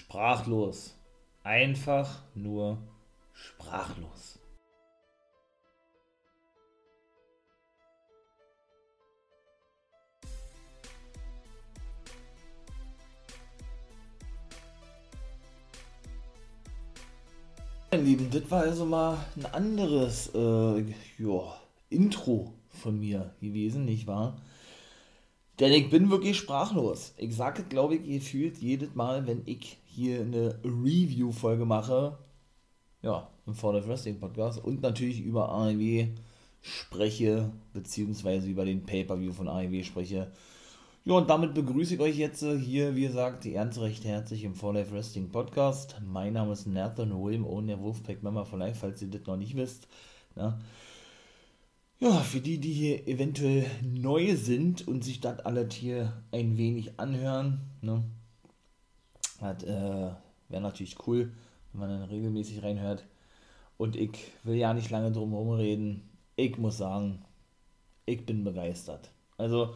sprachlos. Einfach nur sprachlos. Meine Lieben, das war also mal ein anderes äh, ja, Intro von mir gewesen, nicht wahr? Denn ich bin wirklich sprachlos. Ich sage glaube ich, gefühlt jedes Mal, wenn ich hier eine Review-Folge mache, ja, im For the Wrestling Podcast und natürlich über AEW spreche, beziehungsweise über den Pay-Per-View von AEW spreche. Ja, und damit begrüße ich euch jetzt hier, wie gesagt, ganz recht herzlich im For Life Wrestling Podcast. Mein Name ist Nathan William ohne der Wolfpack Member for Life, falls ihr das noch nicht wisst. Na? Ja, für die, die hier eventuell neu sind und sich das alles hier ein wenig anhören, ne? Das äh, wäre natürlich cool, wenn man dann regelmäßig reinhört. Und ich will ja nicht lange drum herum reden. Ich muss sagen, ich bin begeistert. Also,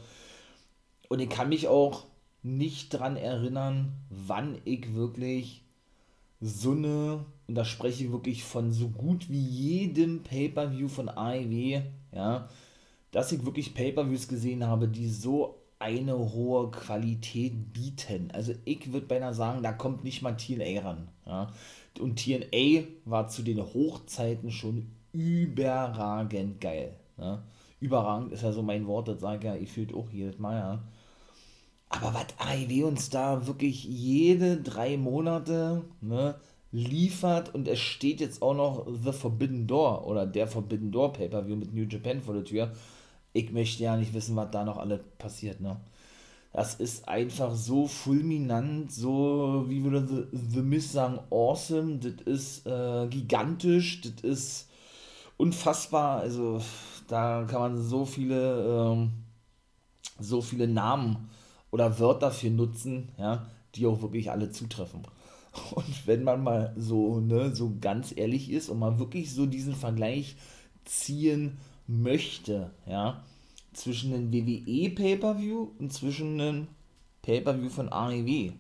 und ich kann mich auch nicht daran erinnern, wann ich wirklich so eine, und da spreche ich wirklich von so gut wie jedem Pay-Per-View von AEW, ja, dass ich wirklich Pay-Per-Views gesehen habe, die so eine hohe Qualität bieten. Also ich würde beinahe sagen, da kommt nicht mal TNA ran. Ja. Und TNA war zu den Hochzeiten schon überragend geil. Ja. Überragend ist ja so mein Wort, das sage ich ja, ich fühlt auch jedes Mal, ja. Aber was AEW uns da wirklich jede drei Monate ne, liefert und es steht jetzt auch noch The Forbidden Door oder der Forbidden Door Pay-Per-View mit New Japan vor der Tür. Ich möchte ja nicht wissen, was da noch alles passiert, ne? Das ist einfach so fulminant, so, wie würde The, The Miss sagen, awesome, das ist äh, gigantisch, das ist unfassbar, also da kann man so viele, ähm, so viele Namen oder Wörter für nutzen, ja, die auch wirklich alle zutreffen. Und wenn man mal so, ne, so ganz ehrlich ist und mal wirklich so diesen Vergleich ziehen möchte, ja, zwischen einem WWE Pay-Per-View und zwischen einem Pay-Per-View von AEW,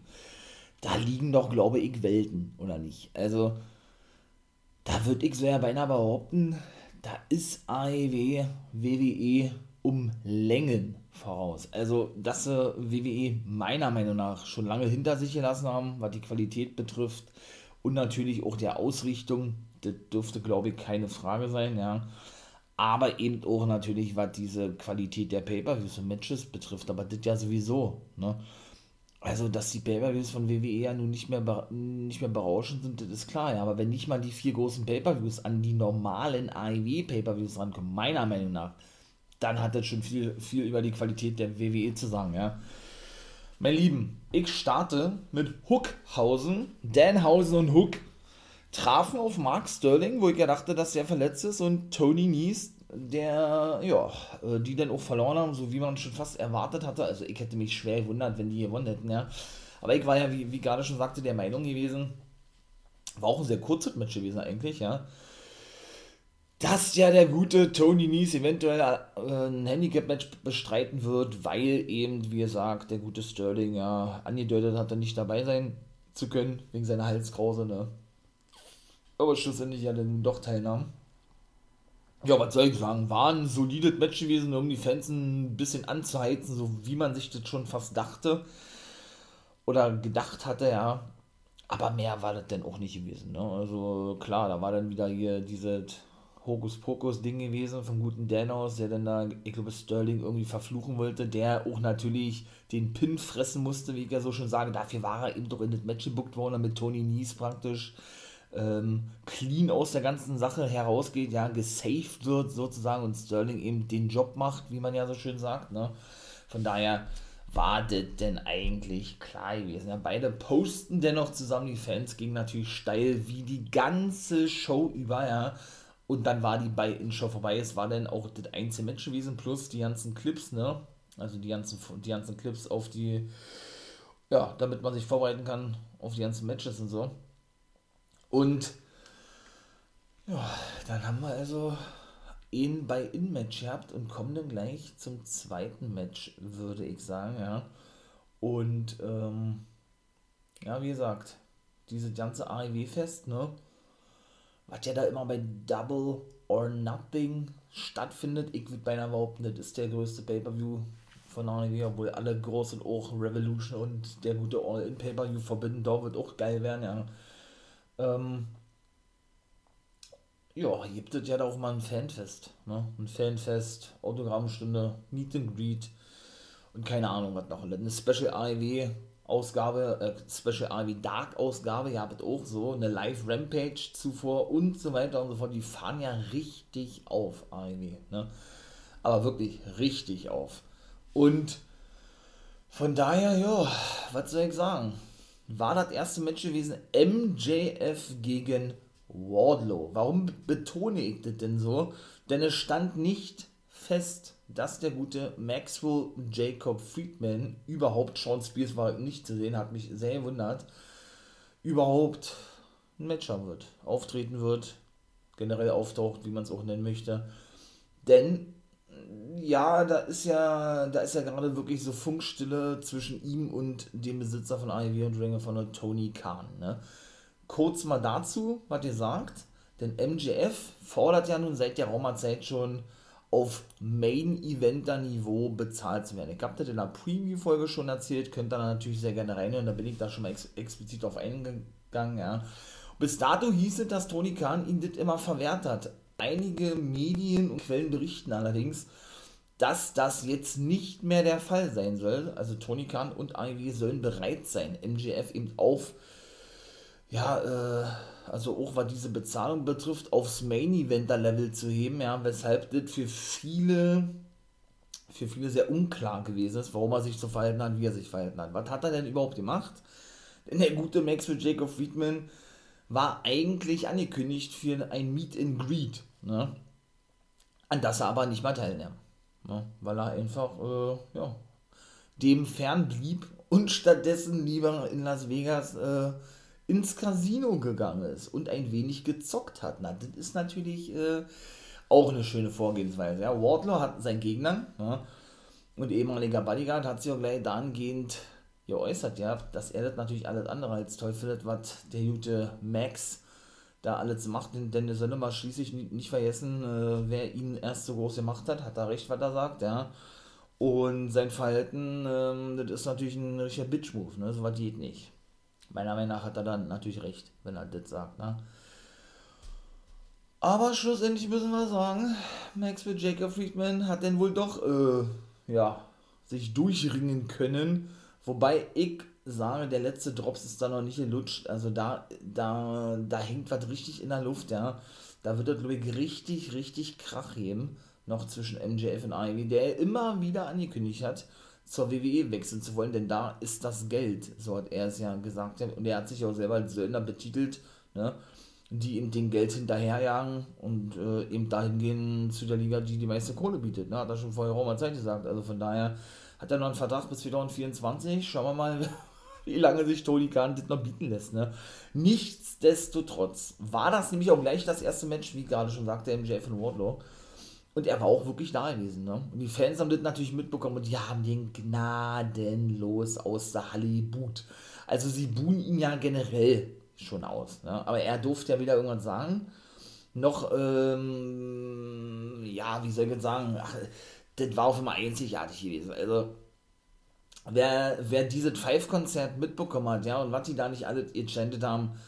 da liegen doch, glaube ich, Welten, oder nicht? Also, da würde ich so ja beinahe behaupten, da ist AEW, WWE um Längen voraus. Also, dass sie WWE meiner Meinung nach schon lange hinter sich gelassen haben, was die Qualität betrifft und natürlich auch der Ausrichtung, das dürfte, glaube ich, keine Frage sein, ja. Aber eben auch natürlich, was diese Qualität der Pay-Per-Views und Matches betrifft, aber das ja sowieso, ne. Also, dass die Pay-Per-Views von WWE ja nun nicht mehr, nicht mehr berauschend sind, das ist klar, ja. Aber wenn nicht mal die vier großen Pay-Per-Views an die normalen AEW-Pay-Per-Views rankommen, meiner Meinung nach, dann hat das schon viel, viel über die Qualität der WWE zu sagen, ja. Mein Lieben, ich starte mit Hookhausen. Danhausen und Hook trafen auf Mark Sterling, wo ich ja dachte, dass der verletzt ist, und Tony Nies, der, ja, äh, die dann auch verloren haben, so wie man schon fast erwartet hatte. Also ich hätte mich schwer gewundert, wenn die gewonnen hätten, ja. Aber ich war ja, wie, wie gerade schon sagte, der Meinung gewesen, war auch ein sehr kurzes Match gewesen eigentlich, ja dass ja der gute Tony Nies eventuell äh, ein Handicap-Match bestreiten wird, weil eben, wie gesagt, der gute Sterling ja angedeutet hatte, nicht dabei sein zu können, wegen seiner Halskrause, ne? Aber schlussendlich ja dann doch teilnahm. Ja, was soll ich sagen? War ein solides Match gewesen, um die Fans ein bisschen anzuheizen, so wie man sich das schon fast dachte. Oder gedacht hatte, ja. Aber mehr war das dann auch nicht gewesen. Ne? Also klar, da war dann wieder hier diese Hokuspokus-Ding gewesen vom guten Danos, der dann da, ich glaube, Sterling irgendwie verfluchen wollte, der auch natürlich den Pin fressen musste, wie ich ja so schon sage. Dafür war er eben doch in das Match gebuckt worden, mit Tony Nies praktisch ähm, clean aus der ganzen Sache herausgeht, ja, gesaved wird sozusagen und Sterling eben den Job macht, wie man ja so schön sagt. Ne? Von daher war das denn eigentlich klar gewesen. Ja, beide posten dennoch zusammen, die Fans gingen natürlich steil wie die ganze Show über, ja. Und dann war die bei in Show vorbei. Es war dann auch das einzige Match gewesen, plus die ganzen Clips, ne? Also die ganzen, die ganzen Clips auf die, ja, damit man sich vorbereiten kann auf die ganzen Matches und so. Und ja, dann haben wir also ihn bei In-Match gehabt und kommen dann gleich zum zweiten Match, würde ich sagen, ja. Und ähm, ja, wie gesagt, dieses ganze AEW-Fest, ne? Was ja da immer bei Double or Nothing stattfindet. Ich würde beinahe behaupten, das ist der größte Pay-Per-View von AEW, obwohl alle groß sind, auch Revolution und der gute All-In Pay-Per-View Forbidden Door wird auch geil werden, ja. Ähm, ja, gibt es ja da auch mal ein Fanfest, ne? Ein Fanfest, Autogrammstunde, Meet and Greet und keine Ahnung, was noch. Eine Special AEW Ausgabe, äh, Special AEW Dark Ausgabe, ihr habt auch so, eine Live Rampage zuvor und so weiter und so fort. Die fahren ja richtig auf, AEW, ne? Aber wirklich richtig auf. Und von daher, ja, was soll ich sagen? War das erste Match gewesen MJF gegen Wardlow. Warum betone ich das denn so? Denn es stand nicht fest, dass der gute Maxwell Jacob Friedman überhaupt, Sean Spears war nicht zu sehen, hat mich sehr gewundert, überhaupt ein Match haben wird, auftreten wird, generell auftaucht, wie man es auch nennen möchte. Denn ja, da ist ja, da ist ja gerade wirklich so Funkstille zwischen ihm und dem Besitzer von AEW und Ring von Tony Khan. Ne? kurz mal dazu, was ihr sagt. Denn MJF fordert ja nun seit der Raumerzeit schon auf Main-Eventer-Niveau bezahlt zu werden. Ich habe das in der Preview-Folge schon erzählt, könnt ihr natürlich sehr gerne reinhören, da bin ich da schon mal ex explizit auf eingegangen. Ja. Bis dato hieß es, dass Tony Khan ihn das immer verwehrt hat. Einige Medien und Quellen berichten allerdings, dass das jetzt nicht mehr der Fall sein soll. Also Tony Khan und AEW sollen bereit sein, MJF eben auf ja, äh, also auch was diese Bezahlung betrifft, aufs Main-Eventer-Level zu heben, ja, weshalb das für viele, für viele sehr unklar gewesen ist, warum er sich so verhalten hat, wie er sich verhalten hat. Was hat er denn überhaupt gemacht? Denn der gute Max für Jacob Friedman war eigentlich angekündigt für ein Meet and Greet, ne? an das er aber nicht mehr teilnahm, ne? weil er einfach, äh, ja, dem fern blieb und stattdessen lieber in Las Vegas äh, ins Casino gegangen ist und ein wenig gezockt hat. Na, das ist natürlich äh, auch eine schöne Vorgehensweise. Ja. Wardlow hat seinen Gegner ja, und ehemaliger Bodyguard hat sich auch gleich dahingehend geäußert, ja, dass er das natürlich alles andere als toll findet, was der gute Max da alles macht, denn er soll mal schließlich nicht, vergessen, äh, wer ihn erst so groß gemacht hat, hat er recht, was er sagt, ja. Und sein Verhalten, ähm, das ist natürlich ein richtiger Bitch-Move, ne? so was geht nicht. Meiner Meinung nach hat er dann natürlich recht, wenn er das sagt. Ne? Aber schlussendlich müssen wir sagen, Max mit Jacob Friedman hat dann wohl doch äh, ja, sich durchringen können. Wobei ich sage, der letzte Drops ist da noch nicht gelutscht. Also da, da, da hängt was richtig in der Luft, ja. Da wird er, glaube ich, richtig, richtig Krach geben. Noch zwischen MJF und Ivy, der immer wieder angekündigt hat, zur WWE wechseln zu wollen, denn da ist das Geld, so hat er es ja gesagt. Und er hat sich auch selber als Söldner betitelt, ne, die ihm den Geld hinterherjagen und äh, eben dahin gehen zu der Liga, die die meiste Kohle bietet. Ne, hat er schon vorher auch mal Zeit gesagt. Also von daher hat er noch einen Vertrag bis 2024. Schauen wir mal, wie lange sich Tony Khan das noch bieten lässt. Ne? Nichtsdestotrotz war das nämlich auch gleich das erste Match, wie gerade schon sagte, MJF und Wardlow. Und er war auch wirklich da gewesen. Ne? Und die Fans haben das natürlich mitbekommen und die haben den gnadenlos aus der Halle boot. Also sie buhen ihn ja generell schon aus. Ne? Aber er durfte ja wieder irgendwann sagen, noch, ähm, ja, wie soll ich jetzt sagen, ach, das war auf einmal einzigartig gewesen. Also, wer, wer dieses Five-Konzert mitbekommen hat, ja, und was die da nicht alle enchanted haben,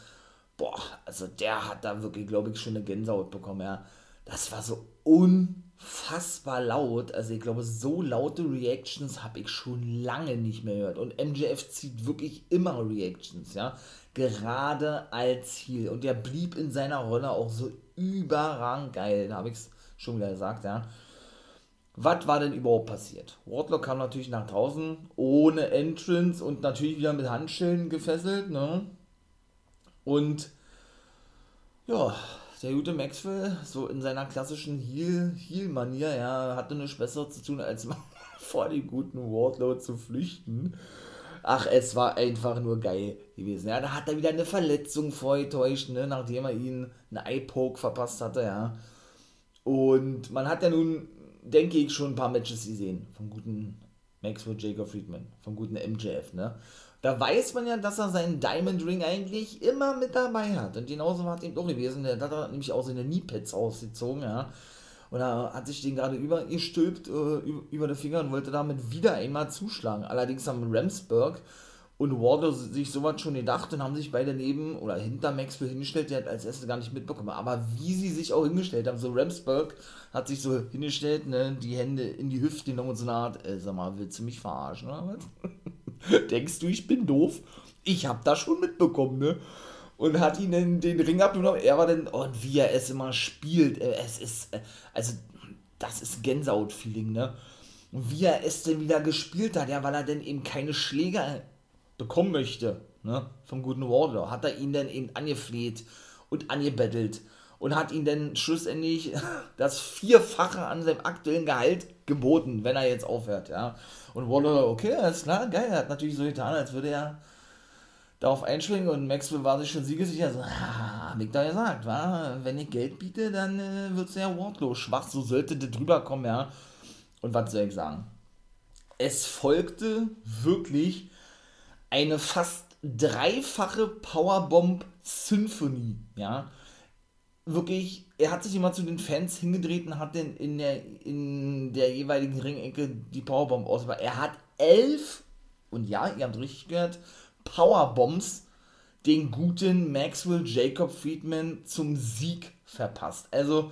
boah, also der hat da wirklich, glaube ich, schon eine Gänsehaut bekommen, ja das war so unfassbar laut. Also ich glaube, so laute Reactions habe ich schon lange nicht mehr gehört. Und MJF zieht wirklich immer Reactions, ja. Gerade als Heal. Und der blieb in seiner Rolle auch so überragend geil. Da habe ich es schon wieder gesagt, ja. Was war denn überhaupt passiert? Wardlock kam natürlich nach draußen, ohne Entrance und natürlich wieder mit Handschellen gefesselt, ne? Und ja, der gute Maxwell, so in seiner klassischen Heal-Manier, ja, hatte nichts Besseres zu tun, als mal vor dem guten Wardlow zu flüchten. Ach, es war einfach nur geil gewesen. Ja, da hat er wieder eine Verletzung vorgetäuscht, ne, nachdem er ihn einen Eye-Poke verpasst hatte, ja. Und man hat ja nun, denke ich, schon ein paar Matches gesehen vom guten Maxwell Jacob Friedman, vom guten MJF, ne. Da weiß man ja, dass er seinen Diamond Ring eigentlich immer mit dabei hat. Und genauso war es eben auch gewesen. Der hat er nämlich auch seine Kniepads ausgezogen, ja. Und er hat sich den gerade übergestülpt äh, über die Finger und wollte damit wieder einmal zuschlagen. Allerdings haben Ramsburg und Wardlow sich sowas schon gedacht und haben sich beide neben oder hinter Maxwell hingestellt, der hat als erstes gar nicht mitbekommen. Aber wie sie sich auch hingestellt haben, so Ramsburg hat sich so hingestellt, ne, die Hände in die Hüfte genommen und so eine Art, äh, sag mal, willst du mich verarschen oder was? Denkst du, ich bin doof? Ich hab das schon mitbekommen, ne? Und hat ihn den, den Ring abgenommen. Er war dann, oh, und wie er es immer spielt, äh, es ist, äh, also, das ist Gänsehaut-Feeling, ne? Und wie er es denn wieder gespielt hat, ja, weil er denn eben keine Schläger bekommen möchte, ne, vom guten Wardlow, hat er ihn dann eben angefleht und angebettelt und hat ihm dann schlussendlich das Vierfache an seinem aktuellen Gehalt geboten, wenn er jetzt aufhört, ja. Und Wardlow, okay, alles klar, geil, er hat natürlich so getan, als würde er darauf einschwingen und Maxwell war sich schon siegesicher, so, ah, hab ich da gesagt, wa? wenn ich Geld biete, dann äh, wird es ja Wardlow schwach, so sollte der drüber kommen, ja. Und was soll ich sagen? Es folgte wirklich eine fast dreifache Powerbomb-Symphonie, ja. Wirklich, er hat sich immer zu den Fans hingedreht und hat den in der, in der jeweiligen Ringecke die Powerbomb ausgebracht. Er hat elf, und ja, ihr habt richtig gehört, Powerbombs den guten Maxwell Jacob Friedman zum Sieg verpasst. Also,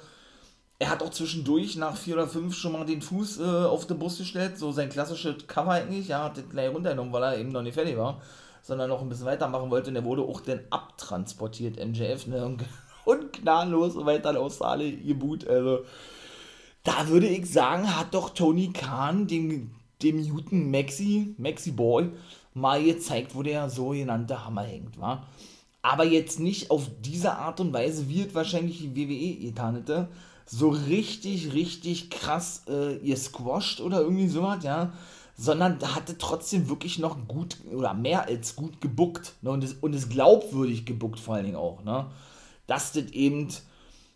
er hat auch zwischendurch nach vier oder fünf schon mal den Fuß äh, auf den Bus gestellt, so sein klassisches Cover eigentlich, ja, hat den gleich runtergenommen, weil er eben noch nicht fertig war, sondern noch ein bisschen weitermachen wollte. Und er wurde auch dann abtransportiert, MJF, ne, und, und gnadenlos weiter aus Saale geboot, also da würde ich sagen, hat doch Tony Khan dem, dem Newton Maxi, Maxi Boy, mal gezeigt, wo der sogenannte Hammer hängt, war. Aber jetzt nicht auf diese Art und Weise, wie es wahrscheinlich die WWE getan hätte, so richtig, richtig krass äh, ihr squasht oder irgendwie sowas, ja, sondern hatte trotzdem wirklich noch gut oder mehr als gut gebuckt ne? und, es, und es glaubwürdig gebuckt vor allen Dingen auch, ne? dass das eben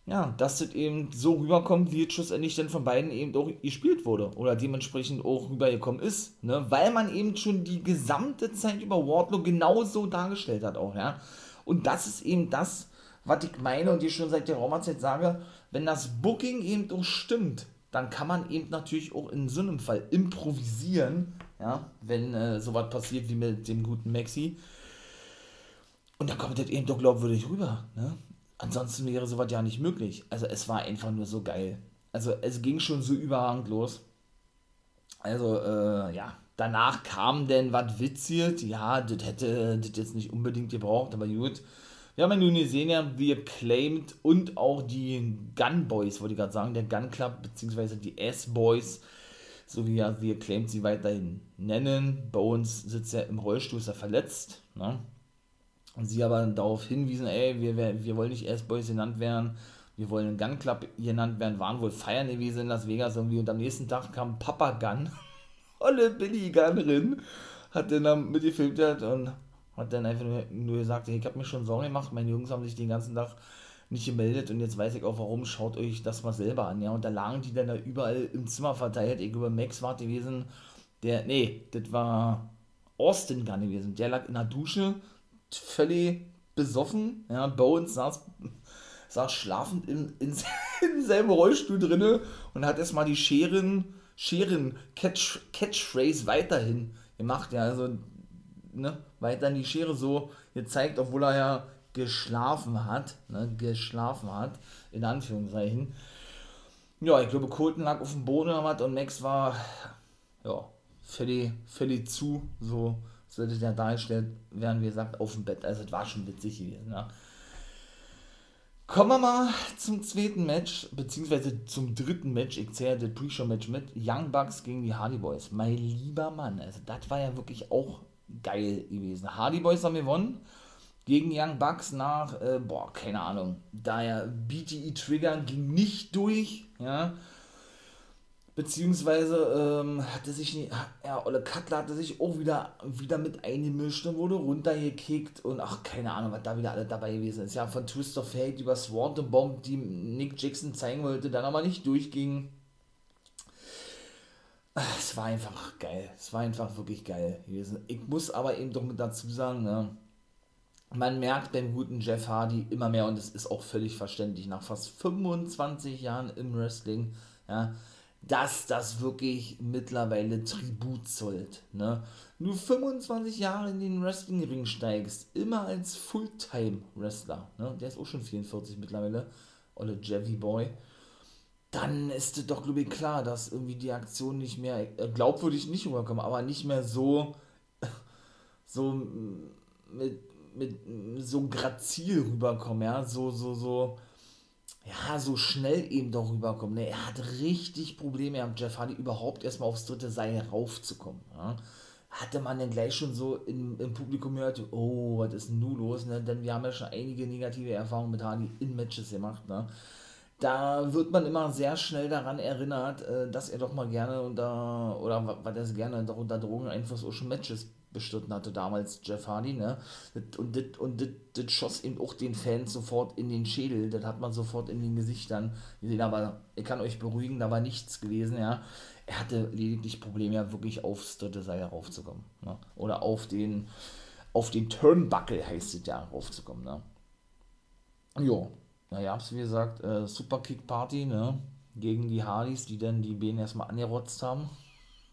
ja, dass das eben so rüberkommt, wie es schlussendlich dann von beiden eben auch gespielt wurde oder dementsprechend auch rübergekommen ist, ne? weil man eben schon die gesamte Zeit über Wardlow genauso dargestellt hat auch, ja. Und das ist eben das, was ich meine und dir schon seit der Raumerzeit sage, wenn das Booking eben auch stimmt, dann kann man eben natürlich auch in so einem Fall improvisieren, ja, wenn äh, sowas passiert wie mit dem guten Maxi. Und da kommt das eben doch glaubwürdig rüber, ne? Ansonsten wäre sowas ja nicht möglich. Also es war einfach nur so geil. Also es ging schon so überragend los. Also, äh, ja, danach kam denn was witziert. Ja, das hätte das jetzt nicht unbedingt gebraucht, aber gut. Wir haben ja nun gesehen, ja, wie Acclaimed und auch die Gun Boys, wollte ich gerade sagen, der Gun Club, beziehungsweise die S-Boys, so wie ja wie Acclaimed sie weiterhin nennen. Bones sitzt ja im Rollstuhl, ist er verletzt, ne? Und sie aber darauf hinwiesen, ey, wir, wir wollen nicht S-Boys genannt werden, wir wollen Gun Club genannt werden, waren wohl feiern gewesen in Las Vegas irgendwie und am nächsten Tag kam Papa Gun, olle Billy Gunnerin, hat den dann mitgefilmt und hat dann einfach nur, gesagt, ich habe mir schon Sorgen gemacht, meine Jungs haben sich den ganzen Tag nicht gemeldet und jetzt weiß ich auch warum, schaut euch das mal selber an, ja, und da lagen die dann da überall im Zimmer verteilt, ich glaube Max war gewesen, der, nee, das war Austin Gunn gewesen, der lag in der Dusche, völlig besoffen, ja, Bones saß, saß schlafend in, in, in seinem Rollstuhl drinne und hat erstmal die Scheren, Scheren Catch, Catchphrase weiterhin gemacht, ja, also ne, weiter die Schere so gezeigt, obwohl er ja geschlafen hat, ne, geschlafen hat, in Anführungszeichen. Ja, ich glaube, Colton lag auf dem Boden oder was und Max war, ja, völlig, völlig zu, so sollte der dargestellt werden, wie gesagt, auf dem Bett. Also, es war schon witzig gewesen, ja. Kommen wir mal zum zweiten Match, beziehungsweise zum dritten Match. Ich zähle das Pre-Show-Match mit. Young Bucks gegen die Hardy Boys. Mein lieber Mann, also das war ja wirklich auch geil gewesen. Hardy Boys haben gewonnen gegen Young Bucks nach, äh, boah, keine Ahnung. Daher BTE Trigger ging nicht durch, ja. Beziehungsweise ähm, hatte sich nicht, ja, Olle Cutler hatte sich auch wieder, wieder mit eingemischt und wurde runtergekickt und ach, keine Ahnung, was da wieder alle dabei gewesen ist. Ja, von Twist of Fate über Swanton Bomb, die Nick Jackson zeigen wollte, dann aber nicht durchging. Es war einfach geil. Es war einfach wirklich geil gewesen. Ich muss aber eben doch mit dazu sagen, ne, man merkt beim guten Jeff Hardy immer mehr und es ist auch völlig verständlich nach fast 25 Jahren im Wrestling, ja, dass das wirklich mittlerweile Tribut zollt. Ne? Nur 25 Jahre in den Wrestling-Ring steigst, immer als Fulltime-Wrestler, ne? der ist auch schon 44 mittlerweile, oder Jevy Boy, dann ist doch, glaube ich, klar, dass irgendwie die Aktion nicht mehr, äh, glaubwürdig nicht rüberkommen, aber nicht mehr so, so mit, mit so grazil rüberkommen, ja, so, so, so, ja, so schnell eben doch rüberkommen. Ne? Er hat richtig Probleme gehabt, Jeff Hardy, überhaupt erstmal aufs dritte Seil raufzukommen. Ja? Hatte man dann gleich schon so im, im Publikum gehört, oh, was ist denn nun los? Ne? Denn wir haben ja schon einige negative Erfahrungen mit Hardy in Matches gemacht. Ne? Da wird man immer sehr schnell daran erinnert, äh, dass er doch mal gerne unter, oder was er gerne doch unter Drogeneinfluss auch schon Matches bestritten hatte damals Jeff Hardy, ne? Und das und das, das schoss eben auch den Fans sofort in den Schädel, das hat man sofort in den Gesichtern gesehen, aber ich kann euch beruhigen, da war nichts gewesen, ja. Er hatte lediglich Probleme, ja wirklich aufs dritte Seil raufzukommen, ne? Oder auf den, auf den Turnbuckle heißt es ja, raufzukommen, ne? Jo, naja, hab's wie gesagt, äh, Superkick Party, ne? Gegen die Hardys, die dann die Beine erstmal angerotzt haben.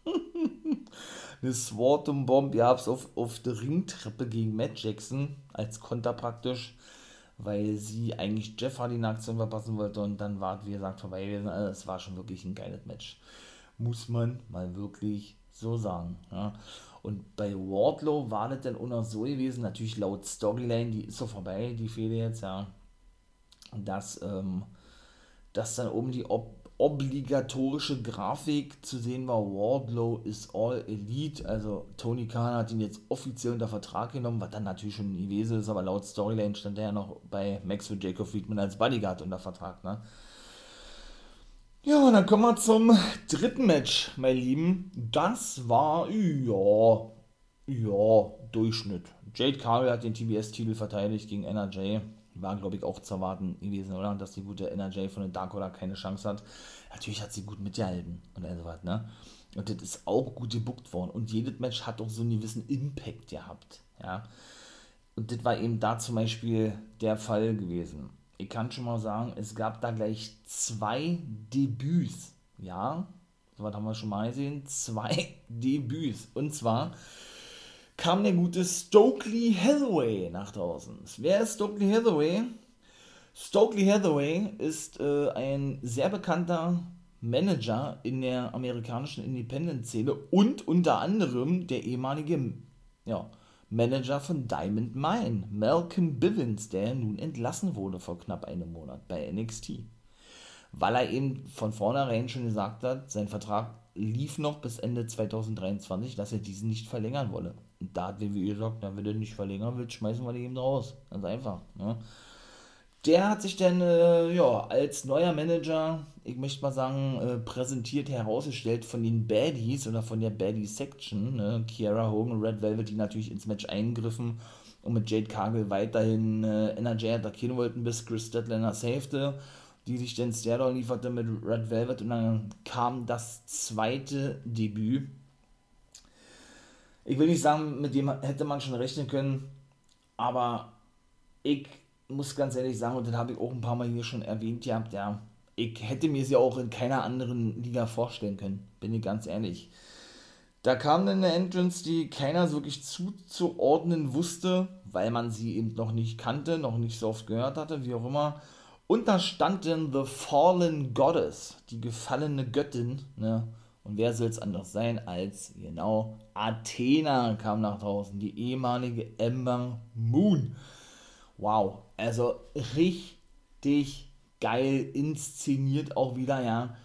eine Swartum Bomb, habt es auf, auf der Ringtreppe gegen Matt Jackson als Konter praktisch, weil sie eigentlich Jeff Hardy eine Aktion verpassen wollte und dann war, wie gesagt, vorbei gewesen. Also es war schon wirklich ein geiles Match. Muss man mal wirklich so sagen. Ja. Und bei Wardlow war das dann auch noch so gewesen, natürlich laut Storyline, die ist so vorbei, die Fehde jetzt, ja, dass, ähm, dass dann oben die Ob obligatorische Grafik zu sehen war, Wardlow ist All Elite, also Tony Khan hat ihn jetzt offiziell unter Vertrag genommen, was dann natürlich schon ein Iwese ist, aber laut Storyline stand er ja noch bei Maxwell Jacob Friedman als Bodyguard unter Vertrag, ne? Ja, und dann kommen wir zum dritten Match, mein Lieben. Das war, ja, ja, Durchschnitt. Jade Cargill hat den TBS-Titel verteidigt gegen NRJ war, glaube ich, auch zu erwarten gewesen, oder? Dass die gute NRJ von den Dark Order keine Chance hat. Natürlich hat sie gut mitgehalten und so was, ne? Und das ist auch gut gebuckt worden. Und jedes Match hat auch so einen gewissen Impact gehabt, ja? Und das war eben da zum Beispiel der Fall gewesen. Ich kann schon mal sagen, es gab da gleich zwei Debüts, ja? So was haben wir schon mal gesehen. Zwei Debüts. Und zwar kam der gute Stokely Hathaway nach draußen. Wer ist Stokely Hathaway? Stokely Hathaway ist äh, ein sehr bekannter Manager in der amerikanischen Independent-Szene und unter anderem der ehemalige ja, Manager von Diamond Mine, Malcolm Bivens, der nun entlassen wurde vor knapp einem Monat bei NXT. Weil er eben von vornherein schon gesagt hat, sein Vertrag lief noch bis Ende 2023, dass er diesen nicht verlängern wolle. Und da hat WWE gesagt, na, wenn du nicht verlängern willst, schmeißen wir den eben raus. Ganz einfach. Ne? Der hat sich dann äh, ja, als neuer Manager, ich möchte mal sagen, äh, präsentiert, herausgestellt von den Baddies oder von der Baddie-Section. Ne? Kiara Hogan, Red Velvet, die natürlich ins Match eingriffen und mit Jade Cargill weiterhin äh, NRJ attackieren wollten, bis Chris Statlander safete, die sich dann Stairdown lieferte mit Red Velvet und dann kam das zweite Debüt ich will nicht sagen, mit dem hätte man schon rechnen können, aber ich muss ganz ehrlich sagen, und das habe ich auch ein paar Mal hier schon erwähnt gehabt, ja, ich hätte mir sie auch in keiner anderen Liga vorstellen können, bin ich ganz ehrlich. Da kam dann eine Entrance, die keiner wirklich zuzuordnen wusste, weil man sie eben noch nicht kannte, noch nicht so oft gehört hatte, wie auch immer. Und da stand dann The Fallen Goddess, die gefallene Göttin, ne? Und wer soll es anders sein als, genau, Athena kam nach draußen, die ehemalige Ember Moon. Wow, also richtig geil inszeniert auch wieder, ja.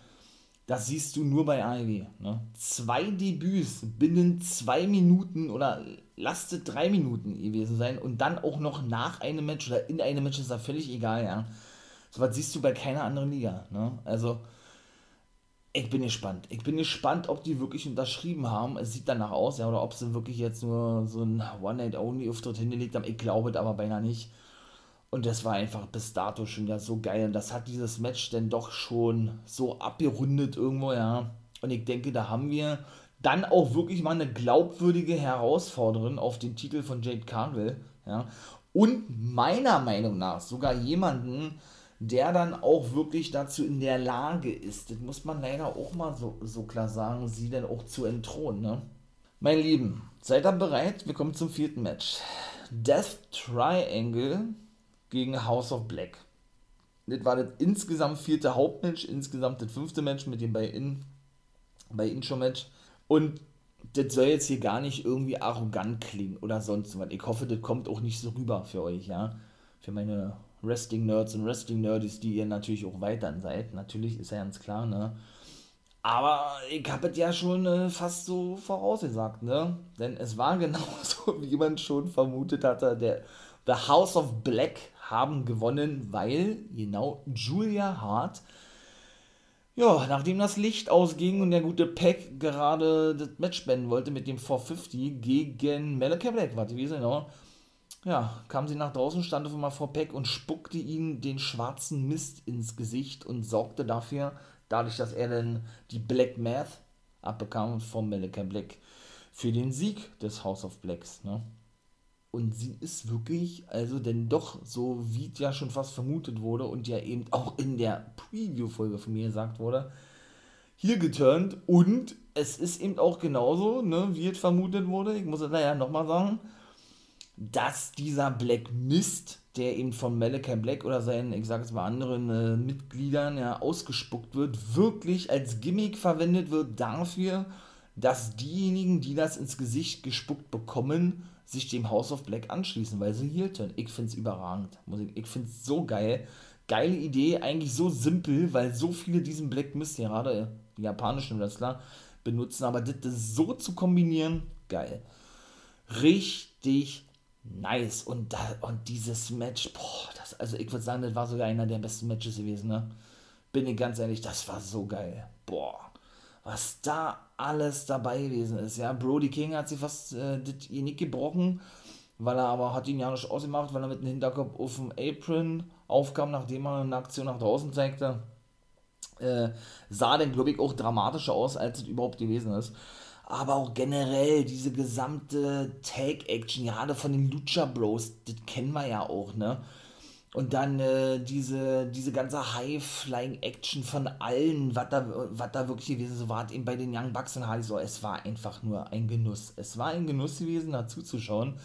Das siehst du nur bei AEW. Ne? Zwei Debüts binnen zwei Minuten oder lastet drei Minuten gewesen sein und dann auch noch nach einem Match oder in einem Match ist da völlig egal, ja. So was siehst du bei keiner anderen Liga. Ne? Also, ich bin gespannt. Ich bin gespannt, ob die wirklich unterschrieben haben. Es sieht danach aus, ja, oder ob sie wirklich jetzt nur so ein One-Night-Only-Auftritt hingelegt haben. Ich glaube es aber beinahe nicht. Und das war einfach bis dato schon ja so geil. Und das hat dieses Match denn doch schon so abgerundet irgendwo, ja. Und ich denke, da haben wir dann auch wirklich mal eine glaubwürdige Herausforderin auf den Titel von Jade Cargill. Ja. Und meiner Meinung nach sogar jemanden, der dann auch wirklich dazu in der Lage ist, das muss man leider auch mal so, so klar sagen, sie dann auch zu entthronen. Ne? Meine Lieben, seid ihr bereit? Wir kommen zum vierten Match. Death Triangle gegen House of Black. Das war das insgesamt vierte Hauptmatch, insgesamt das fünfte Match mit dem Buy-In, Buy-In-Show-Match. Und das soll jetzt hier gar nicht irgendwie arrogant klingen oder sonst was. Ich hoffe, das kommt auch nicht so rüber für euch, ja. Für meine Wrestling-Nerds und Wrestling-Nerds, die ihr natürlich auch weiterhin seid. Natürlich ist ja ganz klar, ne? Aber ich habe es ja schon äh, fast so vorausgesagt, ne? Denn es war genauso, wie man schon vermutet hatte. Der The House of Black haben gewonnen, weil genau Julia Hart, ja, nachdem das Licht ausging und der gute Peck gerade das Match beenden wollte mit dem 450 gegen Malachi Black, warte, wie genau, ja, kam sie nach draußen, stand auf einmal vor Peck und spuckte ihm den schwarzen Mist ins Gesicht und sorgte dafür, dadurch, dass er dann die Black Math abbekam von Malachi Black, für den Sieg des House of Blacks, ne? Und sie ist wirklich, also denn doch, so wie es ja schon fast vermutet wurde und ja eben auch in der Preview-Folge von mir gesagt wurde, hier geturnt und es ist eben auch genauso, ne, wie es vermutet wurde, ich muss es naja nochmal sagen, dass dieser Black Mist, der eben von Malachi Black oder seinen, ich sage es mal, anderen äh, Mitgliedern ja ausgespuckt wird, wirklich als Gimmick verwendet wird dafür, dass diejenigen, die das ins Gesicht gespuckt bekommen, sich dem House of Black anschließen, weil sie hielten. Ich finde es überragend. Ich finde es so geil. Geile Idee, eigentlich so simpel, weil so viele diesen Black Mist, gerade die japanischen Wrestler, benutzen, aber das so zu kombinieren, geil. Richtig nice. Und, da, und dieses Match, boah, das, also ich würde sagen, das war sogar einer der besten Matches gewesen, ne? Bin ich ganz ehrlich, das war so geil. Boah, was da alles dabei gewesen ist. Ja, Brody King hat sich fast äh, das Genick gebrochen, weil er aber hat ihn ja nicht ausgemacht, weil er mit dem Hinterkopf auf dem Apron aufkam, nachdem er eine Aktion nach draußen zeigte. Äh, sah denn, glaube ich, auch dramatischer aus, als es überhaupt gewesen ist aber auch generell diese gesamte Take-Action, gerade von den Lucha Bros, das kennen wir ja auch, ne? Und dann äh, diese, diese ganze High-Flying-Action von allen, was da, da wirklich gewesen so war, eben bei den Young Bucks und Hardy, so, es war einfach nur ein Genuss. Es war ein Genuss gewesen, dazu zu schauen.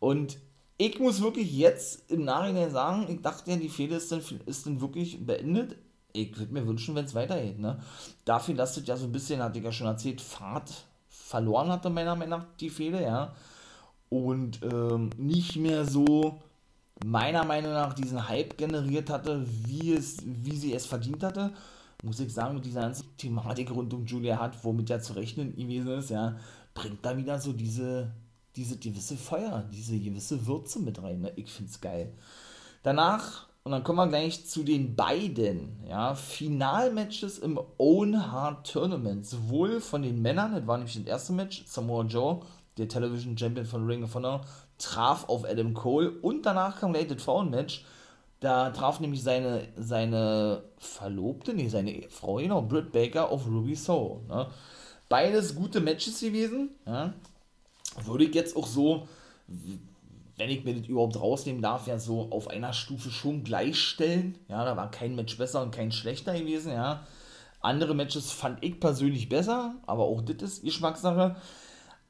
Und ich muss wirklich jetzt im Nachhinein sagen, ich dachte ja, die Fehler ist dann, ist dann wirklich beendet ich würde mir wünschen, wenn es weitergeht. Ne? Dafür, dass das ja so ein bisschen, hatte ich ja schon erzählt, Fahrt verloren hatte, meiner Meinung nach, die Fehler, ja. Und ähm, nicht mehr so, meiner Meinung nach, diesen Hype generiert hatte, wie, es, wie sie es verdient hatte. Muss ich sagen, mit dieser ganzen Thematik rund um Julia hat, womit ja zu rechnen gewesen ist, ja, bringt da wieder so diese, diese gewisse Feuer, diese gewisse Würze mit rein. Ne? Ich finde es geil. Danach und dann kommen wir gleich zu den beiden ja, Finalmatches im Own Heart Tournament. Sowohl von den Männern, das war nämlich das erste Match, Samoa Joe, der Television Champion von Ring of Honor, traf auf Adam Cole und danach kam gleich das Frauenmatch. Da traf nämlich seine, seine Verlobte, nee, seine Frau, genau, Britt Baker auf Ruby Soul. Ne? Beides gute Matches gewesen. Ja? Würde ich jetzt auch so wenn ich mir das überhaupt rausnehmen darf, ja so auf einer Stufe schon gleichstellen. Ja, da war kein Match besser und kein schlechter gewesen, ja. Andere Matches fand ich persönlich besser, aber auch das ist Geschmackssache.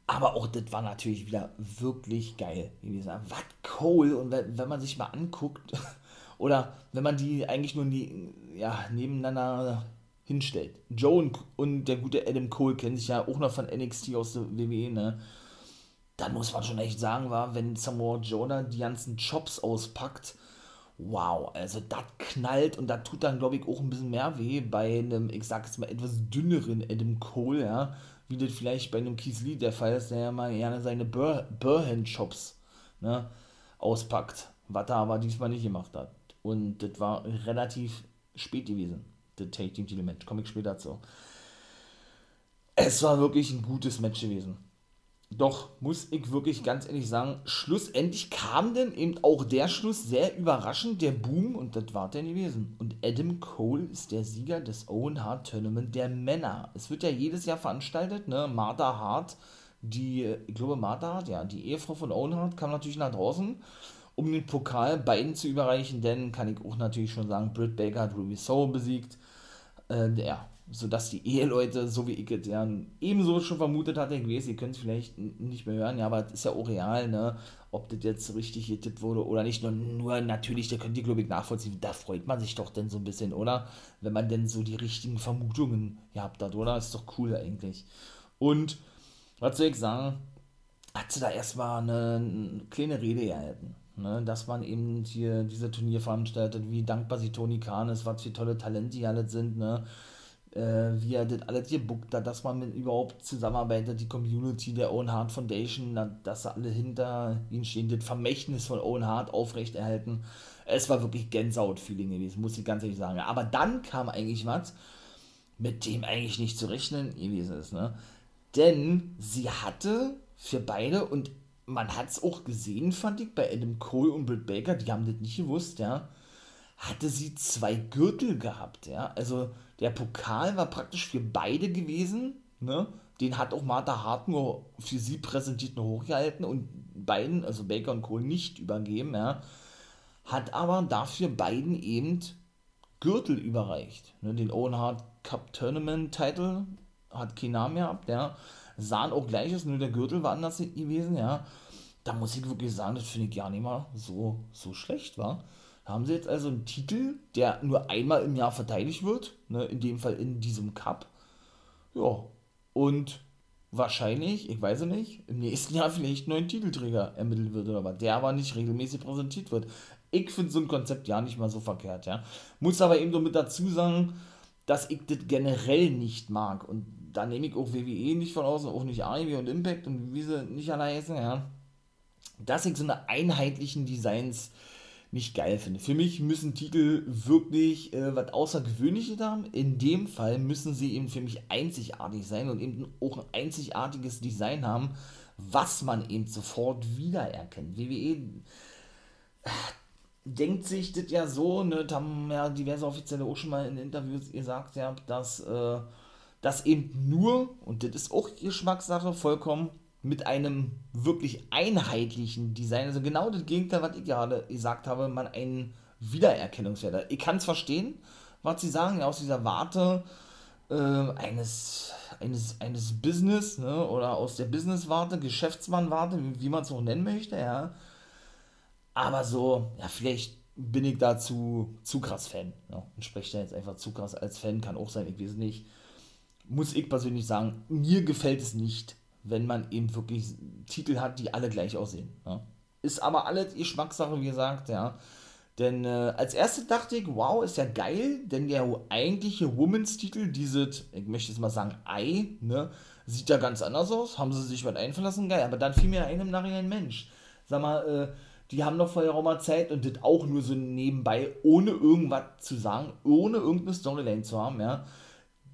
Aber auch das war natürlich wieder wirklich geil gewesen. Was Cole, und wenn, man sich mal anguckt, oder wenn man die eigentlich nur nie, ja, nebeneinander hinstellt. Joe und, und der gute Adam Cole kennen sich ja auch noch von NXT aus der WWE, ne? Dann muss man schon echt sagen, war, wenn Samoa Jonah die ganzen Chops auspackt, wow, also das knallt und das tut dann, glaube ich, auch ein bisschen mehr weh bei einem, ich sag jetzt mal, etwas dünneren Adam Cole, ja, wie das vielleicht bei einem Keith Lee der Fall ist, der ja mal gerne seine Bur Burhand-Chops ne, auspackt, was er aber diesmal nicht gemacht hat. Und das war relativ spät gewesen, das Take Team Titel Match, komme ich später dazu. Es war wirklich ein gutes Match gewesen Doch, muss ich wirklich ganz ehrlich sagen, schlussendlich kam denn eben auch der Schluss sehr überraschend, der Boom, und das war der gewesen. Und Adam Cole ist der Sieger des Owen Hart Tournament der Männer. Es wird ja jedes Jahr veranstaltet, ne? Martha Hart, die, ich glaube Martha Hart, ja, die Ehefrau von Owen Hart, kam natürlich nach draußen, um den Pokal beiden zu überreichen, denn, kann ich auch natürlich schon sagen, Britt Baker hat Ruby Soul besiegt. Äh, ja, sodass die Eheleute, so wie ich ja ebenso schon vermutet hatte, ich weiß, ihr könnt es vielleicht nicht mehr hören, ja, aber es ist ja auch real, ne, ob das jetzt richtig getippt wurde oder nicht, nur, nur natürlich, da könnt ihr, glaube ich, nachvollziehen, da freut man sich doch denn so ein bisschen, oder? Wenn man denn so die richtigen Vermutungen gehabt hat, oder? ist doch cool eigentlich. Und, was soll ich sagen, hat sie da erstmal eine, eine kleine Rede gehalten. Ne, dass man eben hier diese Turnier veranstaltet, wie dankbar sie Toni Kahn ist, was für tolle Talente die alle sind, ne? Äh, wie er das alles gebuckt hat, dass man mit überhaupt zusammenarbeitet, die Community der Owen Hart Foundation, dass alle hinter ihm stehen, das Vermächtnis von Owen Hart aufrechterhalten. Es war wirklich Gänsehaut-Feeling gewesen, muss ich ganz ehrlich sagen. Aber dann kam eigentlich was, mit dem eigentlich nicht zu rechnen gewesen ist, ne? Denn sie hatte für beide und man hat es auch gesehen, fand ich, bei Adam Cole und Britt Baker, die haben das nicht gewusst, ja, hatte sie zwei Gürtel gehabt, ja. Also der Pokal war praktisch für beide gewesen, ne? Den hat auch Martha Hart nur für sie präsentiert nur hochgehalten und beiden, also Baker und Cole, nicht übergeben, ja. Hat aber dafür beiden eben Gürtel überreicht. Ne? Den Owen Hart Cup Tournament Title hat keinen Namen gehabt, ja. Sahen auch gleiches, nur der Gürtel war anders gewesen, ja. Da muss ich wirklich sagen, das finde ich gar nicht mal so, so schlecht, war haben sie jetzt also einen Titel, der nur einmal im Jahr verteidigt wird, ne, in dem Fall in diesem Cup. Ja, und wahrscheinlich, ich weiß es nicht, im nächsten Jahr vielleicht einen neuen Titelträger ermittelt wird oder was, der aber nicht regelmäßig präsentiert wird. Ich finde so ein Konzept ja nicht mal so verkehrt, ja. Muss aber eben so mit dazu sagen, dass ich das generell nicht mag. Und da nehme ich auch WWE nicht von außen, auch nicht AEW und Impact und wie sie nicht alle heißen, ja. Dass ich so eine einheitlichen Designs nicht geil finde. Für mich müssen Titel wirklich äh, was Außergewöhnliches haben. In dem Fall müssen sie eben für mich einzigartig sein und eben auch ein einzigartiges Design haben, was man eben sofort wiedererkennt. WWE äh, denkt sich das ja so, ne, das haben ja diverse Offizielle auch schon mal in Interviews gesagt, ja, dass, äh, dass eben nur, und das ist auch Geschmackssache, vollkommen mit einem wirklich einheitlichen Design, also genau das Gegenteil, was ich gerade gesagt habe, man einen Wiedererkennungswert hat. Ich kann es verstehen, was sie sagen, ja, aus dieser Warte äh, eines, eines, eines Business, ne, oder aus der Business-Warte, Geschäftsmann-Warte, wie, wie man es auch nennen möchte, ja. Aber so, ja, vielleicht bin ich da zu, zu krass Fan. Ja, und spreche da jetzt einfach zu krass als Fan, kann auch sein, ich weiß nicht. Muss ich persönlich sagen, mir gefällt es nicht wenn man eben wirklich Titel hat, die alle gleich aussehen. Ja. Ist aber alles Geschmackssache, wie gesagt, ja. Denn äh, als erstes dachte ich, wow, ist ja geil, denn der eigentliche Women's-Titel, dieses, ich möchte jetzt mal sagen, Ei, ne, sieht ja ganz anders aus. Haben sie sich was einverlassen, geil. Aber dann fiel mir ein im Nachhinein, Mensch, sag mal, äh, die haben noch vorher auch mal Zeit und das auch nur so nebenbei, ohne irgendwas zu sagen, ohne irgendeine Storyline zu haben, ja.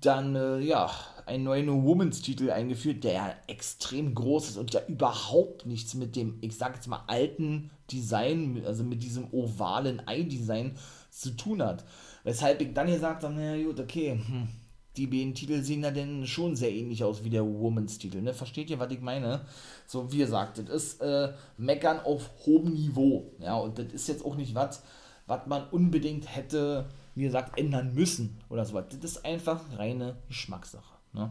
Dann, äh, ja, einen neuen Women's-Titel eingeführt, der ja extrem groß ist und ja überhaupt nichts mit dem, ich sag jetzt mal, alten Design, also mit diesem ovalen Ei-Design zu tun hat. Weshalb ich dann gesagt habe, naja gut, okay, hm, die beiden Titel sehen ja denn schon sehr ähnlich aus wie der Women's-Titel, ne? Versteht ihr, was ich meine? So, wie gesagt, das ist äh, Meckern auf hohem Niveau, ja, und das ist jetzt auch nicht was, was man unbedingt hätte, wie gesagt, ändern müssen oder so. Das ist einfach reine Geschmackssache. Ne?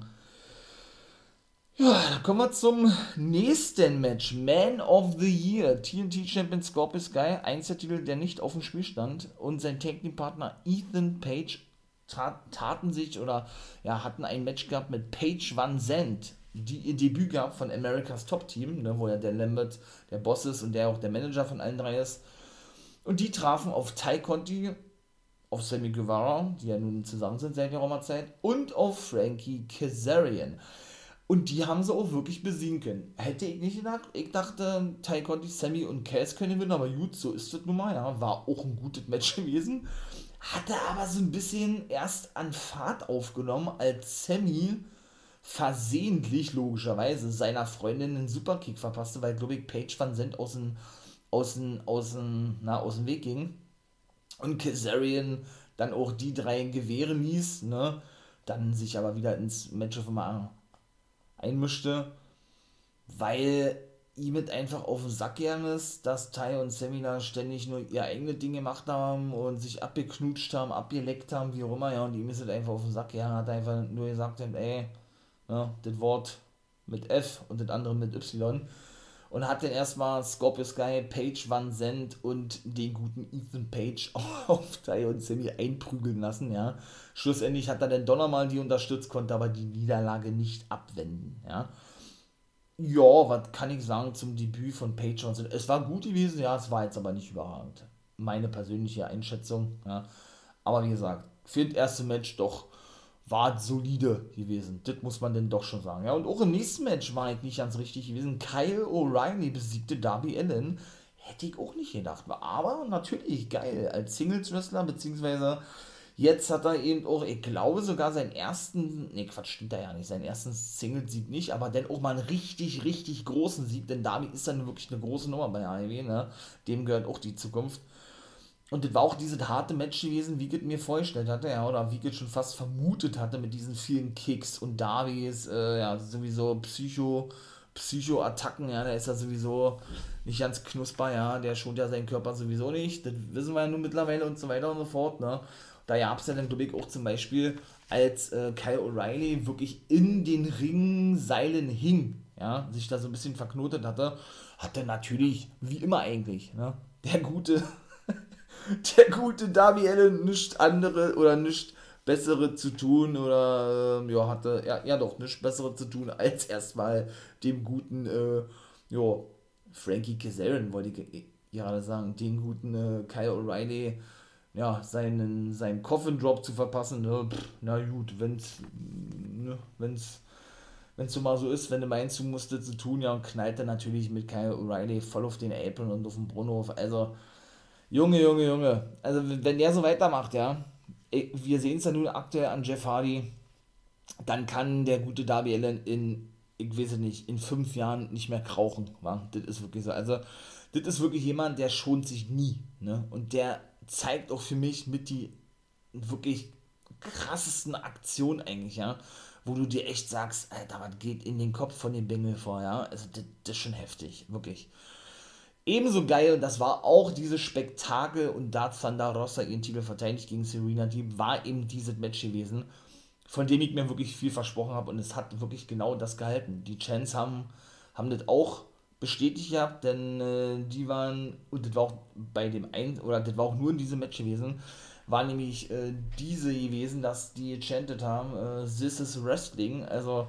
Ja, dann kommen wir zum nächsten Match. Man of the Year. TNT Champion Scorpio Sky, Einzeltitel, der nicht auf dem Spiel stand. Und sein Tag Team Partner Ethan Page taten sich oder ja, hatten ein Match gehabt mit Page Van Zandt, die ihr Debüt gab von America's Top Team, ne, wo ja der Lambert der Boss ist und der auch der Manager von allen drei ist. Und die trafen auf Ty Conti auf Sammy Guevara, die ja nun zusammen sind seit geraumer Zeit, und auf Frankie Kazarian. Und die haben sie auch wirklich besiegen können. Hätte ich nicht gedacht. Ich dachte, Ty Conti, Sammy und Cass können gewinnen, aber gut, so ist das nun mal, ja. War auch ein gutes Match gewesen. Hatte aber so ein bisschen erst an Fahrt aufgenommen, als Sammy versehentlich, logischerweise, seiner Freundin einen Superkick verpasste, weil, glaube ich, Page Van Zandt aus dem, aus dem, aus dem, na, aus dem Weg ging. Und Kazarian dann auch die drei Gewehre ließ, ne? Dann sich aber wieder ins Match of the einmischte, weil ihm mit einfach auf den Sack gegangen ist, dass Ty und da ständig nur ihr eigene Ding gemacht haben und sich abgeknutscht haben, abgeleckt haben, wie auch immer, ja, und ihm ist es einfach auf den Sack gegangen, hat einfach nur gesagt, ey, ja, das Wort mit F und das andere mit Y. Und hat dann erstmal Scorpio Sky, Page Van Zandt und den guten Ethan Page auf und Sammy einprügeln lassen, ja. Schlussendlich hat er dann doch nochmal die unterstützt, konnte aber die Niederlage nicht abwenden, ja. Ja, was kann ich sagen zum Debüt von Page Zandt? Es war gut gewesen, ja, es war jetzt aber nicht überragend. Meine persönliche Einschätzung, ja. Aber wie gesagt, für das erste Match doch war solide gewesen. Das muss man denn doch schon sagen. Ja, und auch im nächsten Match war ich nicht ganz richtig gewesen. Kyle O'Reilly besiegte Darby Allen. Hätte ich auch nicht gedacht. Aber natürlich geil. Als Singles-Wrestler, beziehungsweise jetzt hat er eben auch, ich glaube sogar seinen ersten, ne Quatsch, stimmt da ja nicht, seinen ersten Singles-Sieg nicht, aber dann auch mal einen richtig, richtig großen Sieg, denn Darby ist dann wirklich eine große Nummer bei AEW, ne? Dem gehört auch die Zukunft. Und das war auch dieses harte Match gewesen, wie ich mir vorgestellt hatte, ja, oder wie ich schon fast vermutet hatte mit diesen vielen Kicks und Davies, äh, ja, sowieso Psycho, Psycho-Attacken, ja, der ist ja sowieso nicht ganz knusper, ja, der schont ja seinen Körper sowieso nicht, das wissen wir ja nun mittlerweile und so weiter und so fort, ne. Da gab es ja dann, glaube ich, auch zum Beispiel, als äh, Kyle O'Reilly wirklich in den Ringseilen hing, ja, sich da so ein bisschen verknotet hatte, hat er natürlich, wie immer eigentlich, ne, der gute der gute Darby Allen nichts andere oder nichts bessere zu tun oder ähm, ja, hatte ja, ja doch nichts bessere zu tun, als erstmal dem guten, äh, ja, Frankie Kazarian, wollte ich gerade sagen, den guten äh, Kyle O'Reilly, ja, seinen, seinen Coffin Drop zu verpassen, ne, Pff, na gut, wenn's, ne, wenn's, wenn's so mal so ist, wenn du meinst, du musst das zu tun, ja, und knallt er natürlich mit Kyle O'Reilly voll auf den Apron und auf den Brunnenhof, also, Junge, Junge, Junge. Also, wenn der so weitermacht, ja, wir sehen es ja nun aktuell an Jeff Hardy, dann kann der gute Darby Allen in, ich weiß nicht, in fünf Jahren nicht mehr krauchen. Wa? Das ist wirklich so. Also, das ist wirklich jemand, der schont sich nie. Ne? Und der zeigt auch für mich mit die wirklich krassesten Aktionen eigentlich, ja, wo du dir echt sagst, Alter, was geht in den Kopf von dem Bengel vor, ja. Also, das, das ist schon heftig, wirklich. Ebenso geil, das war auch dieses Spektakel, und da Thunder Rosa ihren Titel verteidigt gegen Serena Deep, war eben dieses Match gewesen, von dem ich mir wirklich viel versprochen habe, und es hat wirklich genau das gehalten. Die Chants haben, haben das auch bestätigt gehabt, denn äh, die waren, und das war auch bei dem einen, oder das war auch nur in diesem Match gewesen, war nämlich äh, diese gewesen, dass die chanted haben, äh, This is Wrestling, also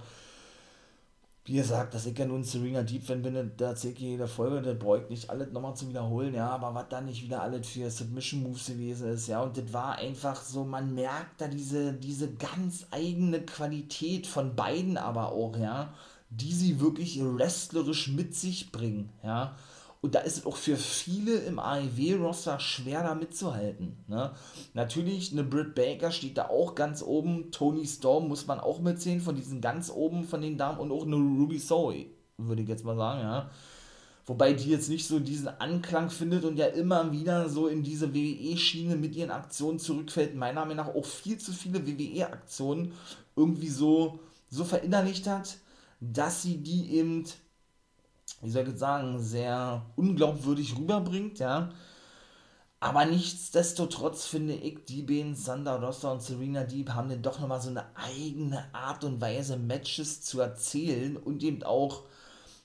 wie gesagt, dass ich ja nun Serena Deep Fan bin, da erzähle ich jede Folge, der beugt nicht alles nochmal zu wiederholen, ja, aber was da nicht wieder alles für Submission Moves gewesen ist, ja, und das war einfach so, man merkt da diese, diese ganz eigene Qualität von beiden aber auch, ja, die sie wirklich wrestlerisch mit sich bringen, ja, und da ist es auch für viele im AEW-Roster schwer da mitzuhalten. Ne? Natürlich, eine Britt Baker steht da auch ganz oben. Tony Storm muss man auch mitzählen, von diesen ganz oben von den Damen. Und auch eine Ruby Soul, würde ich jetzt mal sagen, ja. Wobei die jetzt nicht so diesen Anklang findet und ja immer wieder so in diese WWE-Schiene mit ihren Aktionen zurückfällt. Meiner Meinung nach auch viel zu viele WWE-Aktionen irgendwie so, so verinnerlicht hat, dass sie die eben wie soll ich jetzt sagen, sehr unglaubwürdig rüberbringt, ja. Aber nichtsdestotrotz finde ich, die beiden, Sandra Rossa und Serena Deep, haben dann doch nochmal so eine eigene Art und Weise, Matches zu erzählen und eben auch,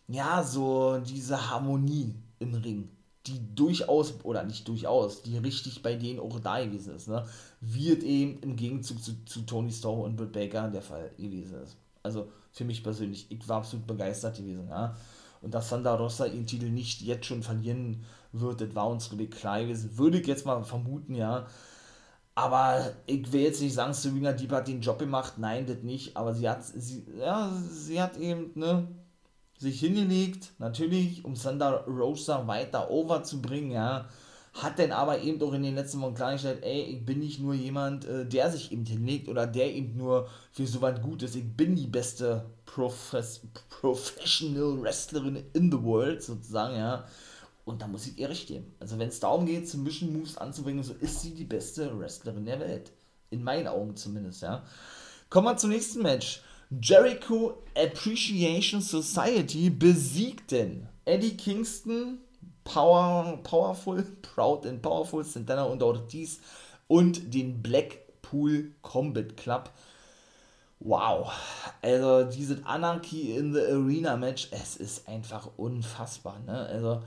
ja, so diese Harmonie im Ring, die durchaus, oder nicht durchaus, die richtig bei denen auch da gewesen ist, ne, wird eben im Gegenzug zu, zu Tony Storm und Britt Baker der Fall gewesen ist. Also für mich persönlich, ich war absolut begeistert gewesen, ja und dass Sandra Rossa ihren Titel nicht jetzt schon verlieren wird, das war uns ich klar gewesen. Würde ich jetzt mal vermuten, ja. Aber ich will jetzt nicht sagen, Serena Deep hat den Job gemacht, nein, das nicht, aber sie hat, sie, ja, sie hat eben, ne, sich hingelegt, natürlich, um Sandra Rosa weiter over zu bringen, ja, hat dann aber eben auch in den letzten Wochen klargestellt, ey, ich bin nicht nur jemand, äh, der sich eben hinlegt oder der eben nur für so was gut ist. Ich bin die beste Profes Professional Wrestlerin in the world, sozusagen, ja. Und da muss ich ihr recht geben. Also wenn es darum geht, Submission Moves anzubringen, so ist sie die beste Wrestlerin der Welt. In meinen Augen zumindest, ja. Kommen wir zum nächsten Match. Jericho Appreciation Society besiegten Eddie Kingston, Power, Powerful, Proud and Powerful, Santana und Ortiz und den Blackpool Combat Club. Wow, also diese Anarchy in the Arena Match, es ist einfach unfassbar, ne? Also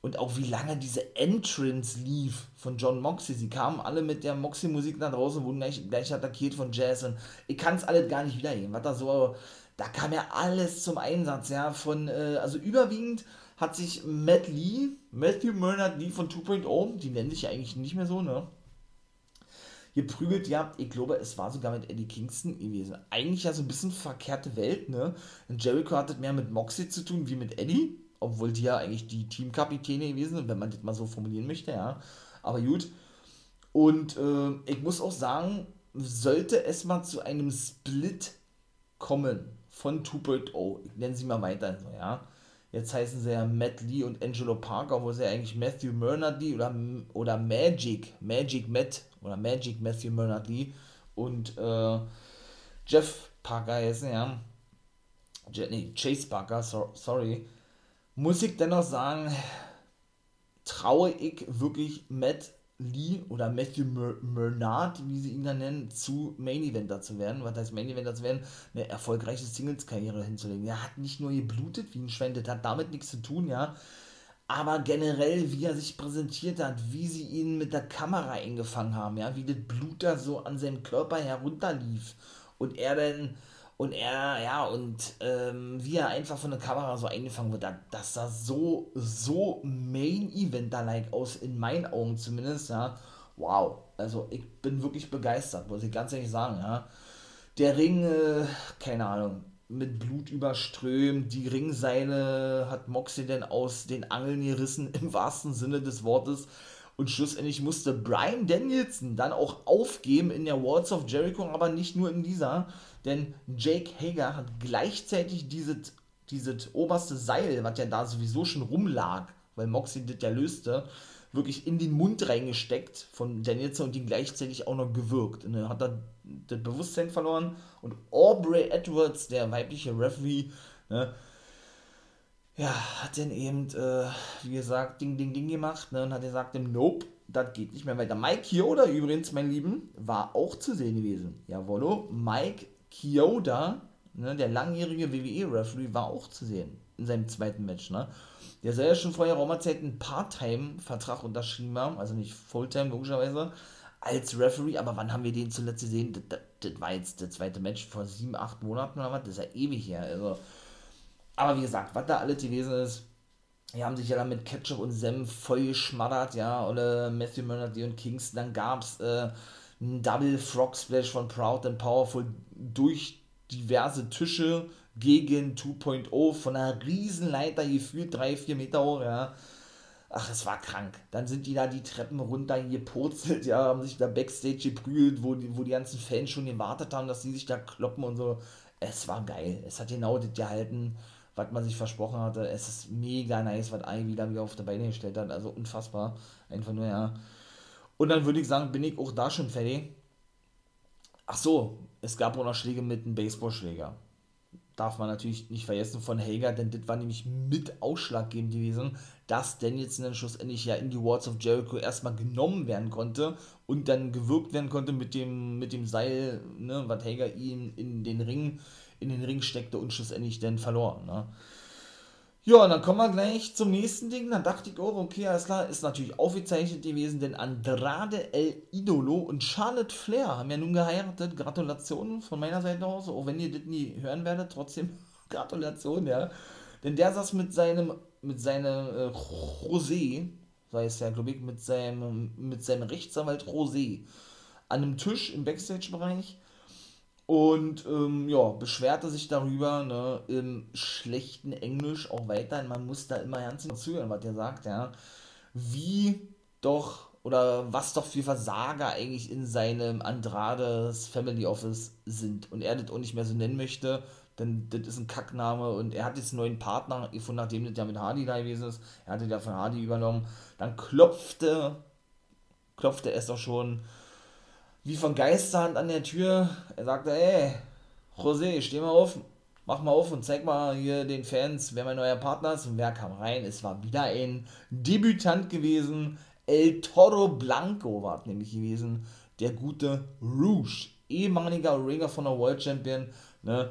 und auch wie lange diese Entrance lief von John Moxley. Sie kamen alle mit der Moxley-Musik nach draußen, wurden gleich, gleich attackiert von Jazz und ich kann es alles gar nicht wiedergeben. Was da so, da kam ja alles zum Einsatz, ja, von, äh, also überwiegend hat sich Matt Lee, Matthew Murnard Lee von 2.0, die nennen sich ja eigentlich nicht mehr so, ne? Geprügelt, ja, ich glaube, es war sogar mit Eddie Kingston gewesen. Eigentlich ja so ein bisschen verkehrte Welt, ne? Und Jericho hat das mehr mit Moxley zu tun wie mit Eddie obwohl die ja eigentlich die Teamkapitäne gewesen sind, wenn man das mal so formulieren möchte, ja. Aber gut. Und äh, ich muss auch sagen, sollte es mal zu einem Split kommen von 2.0, ich nenne sie mal weiter so, ja. Jetzt heißen sie ja Matt Lee und Angelo Parker, wo sie ja eigentlich Matthew Murnard Lee oder, oder Magic, Magic Matt oder Magic Matthew Murnard Lee und äh, Jeff Parker heißen, ja. Nee, Chase Parker, so, sorry muss ich dennoch sagen, traue ich wirklich Matt Lee oder Matthew Murnard, wie sie ihn dann nennen, zu Main Eventer zu werden. Was heißt Main Eventer zu werden? Eine erfolgreiche Singles-Karriere hinzulegen. Er hat nicht nur geblutet wie ein Schwein, das hat damit nichts zu tun, ja. Aber generell, wie er sich präsentiert hat, wie sie ihn mit der Kamera eingefangen haben, ja, wie das Blut da so an seinem Körper herunterlief und er dann und er, ja, und ähm, wie er einfach von der Kamera so eingefangen wird, das sah so, so Main-Eventer-like aus, in meinen Augen zumindest, ja. Wow, also ich bin wirklich begeistert, muss ich ganz ehrlich sagen, ja. Der Ring, äh, keine Ahnung, mit Blut überströmt, die Ringseile hat Moxie denn aus den Angeln gerissen, im wahrsten Sinne des Wortes. Und schlussendlich musste Brian Danielson dann auch aufgeben in der Walls of Jericho, aber nicht nur in dieser, denn Jake Hager hat gleichzeitig dieses, dieses oberste Seil, was ja da sowieso schon rumlag, weil Moxie das ja löste, wirklich in den Mund reingesteckt von Danielson und ihn gleichzeitig auch noch gewirkt. Und dann hat er das Bewusstsein verloren und Aubrey Edwards, der weibliche Referee, ne, ja, hat dann eben, äh, wie gesagt, Ding, Ding, Ding gemacht ne, und hat gesagt, Nope, das geht nicht mehr weiter. Mike Kyoda übrigens, mein Lieben, war auch zu sehen gewesen. Jawollo, Mike Kyoda, ne, der langjährige WWE-Referee, war auch zu sehen in seinem zweiten Match. Ne? Der soll ja schon vorher Raumerzeit einen Part-Time-Vertrag unterschrieben haben, also nicht Fulltime logischerweise, als Referee, aber wann haben wir den zuletzt gesehen? Das, das, das war jetzt der zweite Match vor sieben, acht Monaten oder was, das ist ja ewig her. Also, aber wie gesagt, was da alles gewesen ist, die haben sich ja dann mit Ketchup und Senf voll geschmattert, ja, oder Matthew Murnard und Kingston, dann gab es äh, ein Double Frog Splash von Proud and Powerful durch diverse Tische gegen 2.0 von einer Riesenleiter gefühlt 3-4 Meter hoch, ja. Ach, es war krank. Dann sind die da die Treppen runter gepurzelt, ja, haben sich da Backstage geprügelt, wo die, wo die ganzen Fans schon gewartet haben, dass die sich da kloppen und so. Es war geil. Es hat genau das gehalten, was man sich versprochen hatte. Es ist mega nice, was Ivy da wieder auf der Beine gestellt hat. Also unfassbar. Einfach nur, ja. Und dann würde ich sagen, bin ich auch da schon fertig. Ach so, es gab auch noch Schläge mit einem Baseballschläger. Darf man natürlich nicht vergessen von Hager, denn das war nämlich mit ausschlaggebend gewesen, dass Danielson dann schlussendlich ja in die Walls of Jericho erstmal genommen werden konnte und dann gewirkt werden konnte mit dem, mit dem Seil, ne, was Hager ihm in den Ring, in den Ring steckte und schlussendlich dann verlor. Ne. Ja, und dann kommen wir gleich zum nächsten Ding. Dann dachte ich, oh, okay, alles klar, ist natürlich aufgezeichnet gewesen, denn Andrade El Idolo und Charlotte Flair haben ja nun geheiratet. Gratulationen von meiner Seite aus, auch wenn ihr das nie hören werdet, trotzdem Gratulation, ja. Denn der saß mit seinem, mit seinem äh, José, sei es ja, glaube ich, mit seinem, mit seinem Rechtsanwalt Rosé an einem Tisch im Backstage-Bereich und ähm, ja, beschwerte sich darüber, ne, im schlechten Englisch auch weiterhin, man muss da immer ganz zuhören, was er sagt, ja, wie doch oder was doch für Versager eigentlich in seinem Andrades Family Office sind und er das auch nicht mehr so nennen möchte, denn das ist ein Kackname und er hat jetzt einen neuen Partner gefunden, nachdem das ja mit Hardy da gewesen ist. Er hatte ja von Hardy übernommen. Dann klopfte, klopfte es doch schon wie von Geisterhand an der Tür. Er sagte, ey, José, steh mal auf, mach mal auf und zeig mal hier den Fans, wer mein neuer Partner ist. Und wer kam rein? Es war wieder ein Debütant gewesen. El Toro Blanco war nämlich gewesen. Der gute Rouge, ehemaliger Ringer von der World Champion. Ne?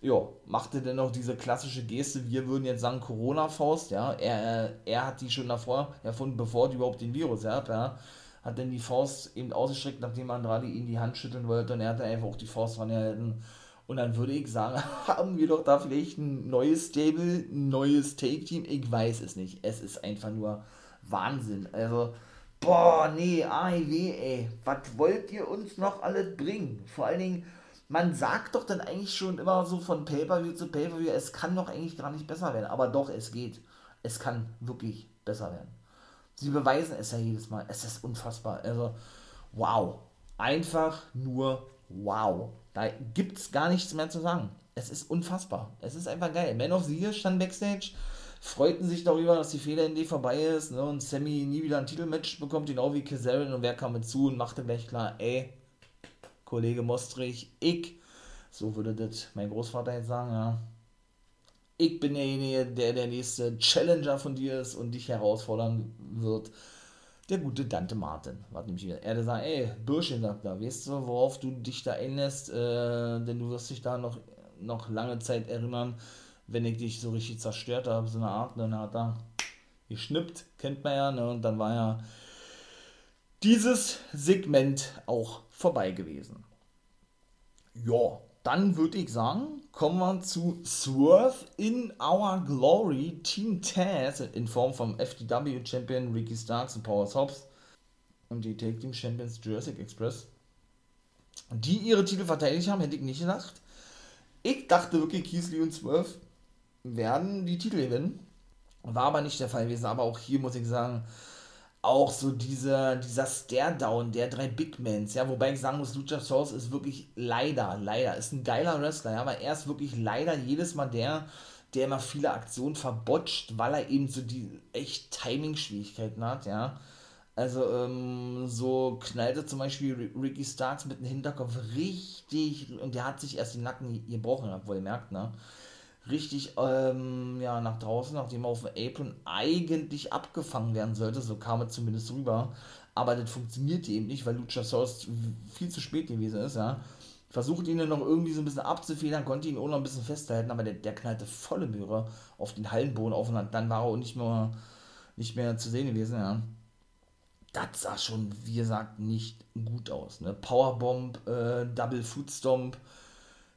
Ja, machte dennoch diese klassische Geste, wir würden jetzt sagen Corona-Faust, ja. Er, er hat die schon davor erfunden, bevor die überhaupt den Virus hat, ja hat dann die Faust eben ausgestreckt, nachdem Andrade ihn die Hand schütteln wollte und er hat dann einfach auch die Faust dran gehalten. Und dann würde ich sagen, haben wir doch da vielleicht ein neues Stable, ein neues Take-Team. Ich weiß es nicht. Es ist einfach nur Wahnsinn. Also, boah, nee, AEW, ey. Was wollt ihr uns noch alles bringen? Vor allen Dingen, man sagt doch dann eigentlich schon immer so von Pay-Per-View zu Pay-Per-View, es kann doch eigentlich gar nicht besser werden. Aber doch, es geht. Es kann wirklich besser werden. Sie beweisen es ja jedes Mal. Es ist unfassbar. Also, wow. Einfach nur wow. Da gibt es gar nichts mehr zu sagen. Es ist unfassbar. Es ist einfach geil. Man of the Year stand Backstage, freuten sich darüber, dass die Fehler in die vorbei ist ne, und Sammy nie wieder ein Titelmatch bekommt, genau wie Kazarian. Und wer kam mit zu und machte gleich klar, ey, Kollege Mostrich, ich, so würde das mein Großvater jetzt sagen, ja, ich bin derjenige, der der nächste Challenger von dir ist und dich herausfordern wird. Der gute Dante Martin. Warte nämlich wieder. Er sagt, ey, Bürschchen, sagt er, weißt du, worauf du dich da einlässt, äh, denn du wirst dich da noch, noch lange Zeit erinnern, wenn ich dich so richtig zerstört habe, so eine Art, dann hat er geschnippt, kennt man ja, ne, und dann war ja dieses Segment auch vorbei gewesen. Ja, dann würde ich sagen, kommen wir zu Swerve in Our Glory Team Taz in Form vom FTW Champion Ricky Starks und Power Hobbs und die Take Team Champions Jurassic Express, die ihre Titel verteidigt haben, hätte ich nicht gedacht. Ich dachte wirklich, Keith und Swerve werden die Titel gewinnen. War aber nicht der Fall gewesen, aber auch hier muss ich sagen, auch so dieser, dieser Stare-Down der drei Big Mans, ja, wobei ich sagen muss, Luchasaurus ist wirklich leider, leider, ist ein geiler Wrestler, ja, aber er ist wirklich leider jedes Mal der, der immer viele Aktionen verbotscht, weil er eben so die echt Timing-Schwierigkeiten hat, ja. Also, ähm, so knallte zum Beispiel Ricky Starks mit dem Hinterkopf richtig, und der hat sich erst den Nacken gebrochen, obwohl ihr merkt, ne? Richtig ähm, ja, nach draußen, nachdem er auf dem Apron eigentlich abgefangen werden sollte. So kam er zumindest rüber. Aber das funktionierte eben nicht, weil Luchasaurus viel zu spät gewesen ist. Ja. Versucht ihn dann noch irgendwie so ein bisschen abzufedern, konnte ihn auch noch ein bisschen festhalten, aber der, der knallte volle Möhre auf den Hallenboden auf und dann war er auch nicht mehr, nicht mehr zu sehen gewesen. Ja. Das sah schon, wie gesagt, nicht gut aus. Ne? Powerbomb, äh, Double Footstomp,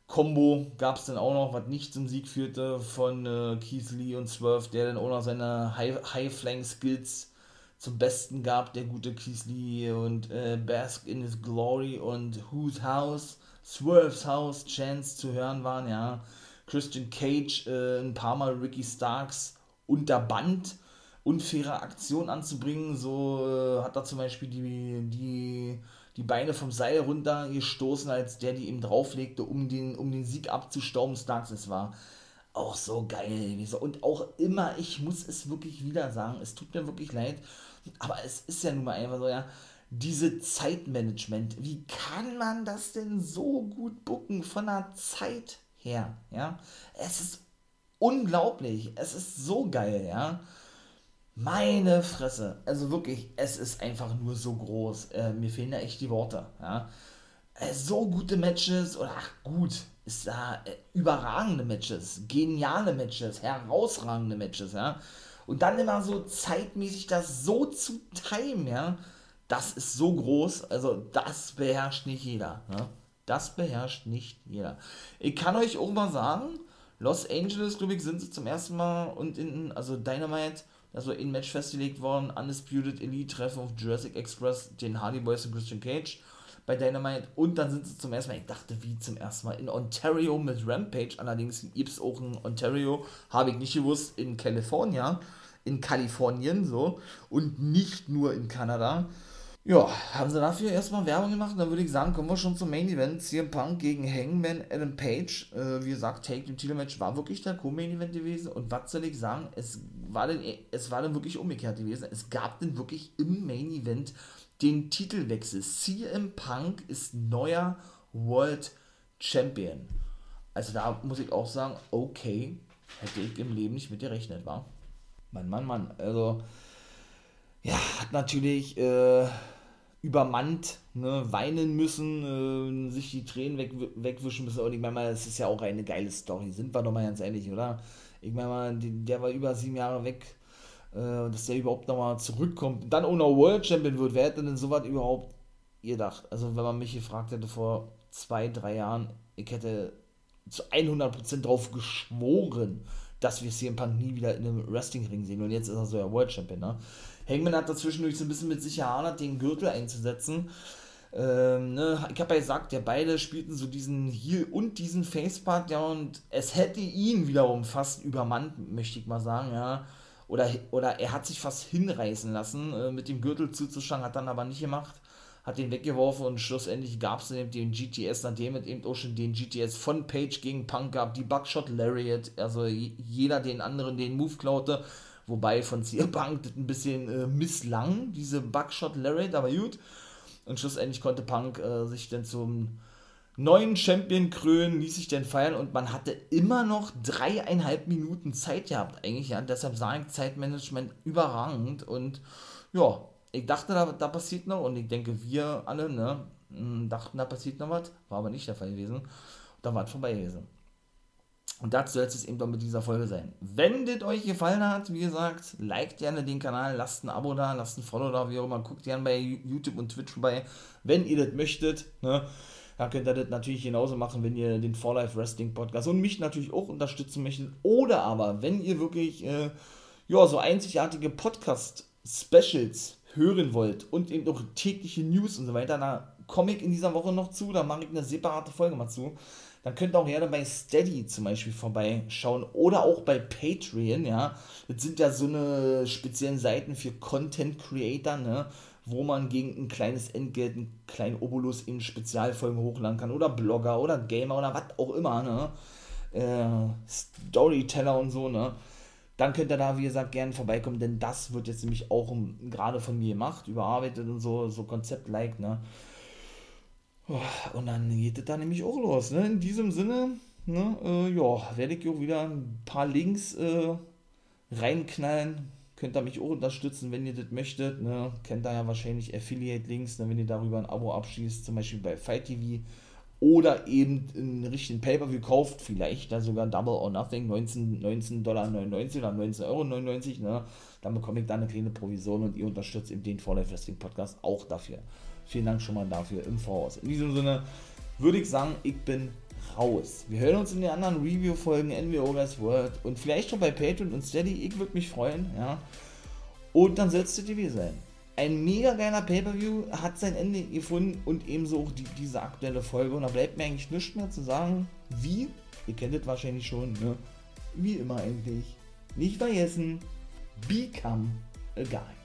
Combo gab es dann auch noch, was nicht zum Sieg führte von äh, Keith Lee und Swerve, der dann auch noch seine High-Flank-Skills zum Besten gab, der gute Keith Lee und äh, Bask in his Glory und Whose House, Swerve's House, Chance zu hören waren, ja. Christian Cage, äh, ein paar Mal Ricky Starks unterband, unfaire Aktion anzubringen, so äh, hat er zum Beispiel die, die die Beine vom Seil runtergestoßen, als der die ihm drauflegte, um den, um den Sieg abzustauben. Starks, es war auch so geil Und auch immer, ich muss es wirklich wieder sagen, es tut mir wirklich leid, aber es ist ja nun mal einfach so, ja, diese Zeitmanagement, wie kann man das denn so gut bucken von der Zeit her, ja? Es ist unglaublich, es ist so geil, ja. Meine Fresse. Also wirklich, es ist einfach nur so groß. Äh, mir fehlen da echt die Worte. Ja. Äh, so gute Matches, oder ach gut, ist da äh, überragende Matches, geniale Matches, herausragende Matches, ja. Und dann immer so zeitmäßig das so zu timen, ja. Das ist so groß, also das beherrscht nicht jeder. Ne? Das beherrscht nicht jeder. Ich kann euch auch mal sagen, Los Angeles, glaube ich, sind sie zum ersten Mal und in, also Dynamite das war in Match festgelegt worden. Undisputed Elite treffen auf Jurassic Express den Hardy Boys und Christian Cage bei Dynamite. Und dann sind sie zum ersten Mal, ich dachte, wie zum ersten Mal, in Ontario mit Rampage. Allerdings gibt es auch in Ontario, habe ich nicht gewusst, in California in Kalifornien so und nicht nur in Kanada. Ja, haben sie dafür erstmal Werbung gemacht. Dann würde ich sagen, kommen wir schon zum Main Event. CM Punk gegen Hangman Adam Page. Äh, wie gesagt, Take the Titelmatch war wirklich der Co-Main Event gewesen. Und was soll ich sagen? Es war, denn, es war dann wirklich umgekehrt gewesen. Es gab dann wirklich im Main Event den Titelwechsel. CM Punk ist neuer World Champion. Also da muss ich auch sagen, okay, hätte ich im Leben nicht mit gerechnet, war. Mann, Mann, Mann. Also, ja, hat natürlich äh, übermannt, ne, weinen müssen, äh, sich die Tränen weg, wegwischen müssen. Und ich meine mal, es ist ja auch eine geile Story, sind wir doch mal ganz ehrlich, oder? Ich meine mal, die, der war über sieben Jahre weg, äh, dass der überhaupt nochmal zurückkommt, dann noch World Champion wird. Wer hätte denn sowas überhaupt gedacht? Also, wenn man mich gefragt hätte vor zwei, drei Jahren, ich hätte zu 100% drauf geschworen, dass wir CM Punk nie wieder in einem Wrestling-Ring sehen. Und jetzt ist er so ja World Champion, ne? Hangman hat dazwischendurch so ein bisschen mit sich erhadert, den Gürtel einzusetzen. Ähm, ne, ich habe ja gesagt, ja, beide spielten so diesen Heel und diesen Facepart, ja, und es hätte ihn wiederum fast übermannt, möchte ich mal sagen, ja. Oder, oder er hat sich fast hinreißen lassen, äh, mit dem Gürtel zuzuschlagen, hat dann aber nicht gemacht, hat den weggeworfen und schlussendlich gab es den GTS, nachdem es eben auch schon den GTS von Page gegen Punk gab, die Buckshot Lariat, also jeder den anderen den Move klaute, Wobei von Punk das ein bisschen äh, misslang, diese Buckshot Lariat, aber gut. Und schlussendlich konnte Punk äh, sich dann zum neuen Champion krönen, ließ sich dann feiern und man hatte immer noch dreieinhalb Minuten Zeit gehabt, eigentlich, ja. Deshalb sage ich Zeitmanagement überragend und ja, ich dachte, da, da passiert noch und ich denke, wir alle, ne, dachten, da passiert noch was, war aber nicht der Fall gewesen. Dann war es vorbei gewesen. Und das soll es eben doch mit dieser Folge sein. Wenn das euch gefallen hat, wie gesagt, liked gerne den Kanal, lasst ein Abo da, lasst ein Follow da, wie auch immer. Guckt gerne bei YouTube und Twitch vorbei, wenn ihr das möchtet. Ne? Dann könnt ihr das natürlich genauso machen, wenn ihr den For Life Wrestling Podcast und mich natürlich auch unterstützen möchtet. Oder aber, wenn ihr wirklich äh, ja, so einzigartige Podcast-Specials hören wollt und eben auch tägliche News und so weiter, da komme ich in dieser Woche noch zu, da mache ich eine separate Folge mal zu dann könnt ihr auch gerne bei Steady zum Beispiel vorbeischauen oder auch bei Patreon, ja. Das sind ja so eine speziellen Seiten für Content Creator, ne, wo man gegen ein kleines Entgelt, einen kleinen Obolus in Spezialfolgen hochladen kann oder Blogger oder Gamer oder was auch immer, ne. Äh, Storyteller und so, ne dann könnt ihr da, wie gesagt, gerne vorbeikommen, denn das wird jetzt nämlich auch gerade von mir gemacht, überarbeitet und so, so Konzept-like, ne? Und dann geht es da nämlich auch los. Ne? In diesem Sinne, ne, äh, ja, werde ich auch wieder ein paar Links äh, reinknallen. Könnt ihr mich auch unterstützen, wenn ihr das möchtet. Ne? Kennt ihr ja wahrscheinlich Affiliate-Links, ne, wenn ihr darüber ein Abo abschließt, zum Beispiel bei Fight TV. Oder eben einen richtigen Pay-Per-View kauft, vielleicht da sogar Double or Nothing, 19, 19 Dollar 99 oder 19,99 Euro. Ne? Dann bekomme ich da eine kleine Provision und ihr unterstützt eben den Life Wrestling Podcast auch dafür. Vielen Dank schon mal dafür im Voraus. In diesem Sinne würde ich sagen, ich bin raus. Wir hören uns in den anderen Review-Folgen NWO Guys World und vielleicht schon bei Patreon und Steady. Ich würde mich freuen, ja. Und dann soll es TV sein. Ein mega geiler Pay-Per-View hat sein Ende gefunden und ebenso auch die, diese aktuelle Folge. Und da bleibt mir eigentlich nichts mehr zu sagen, wie, ihr kennt es wahrscheinlich schon, ne? Wie immer eigentlich. Nicht vergessen, become a guy.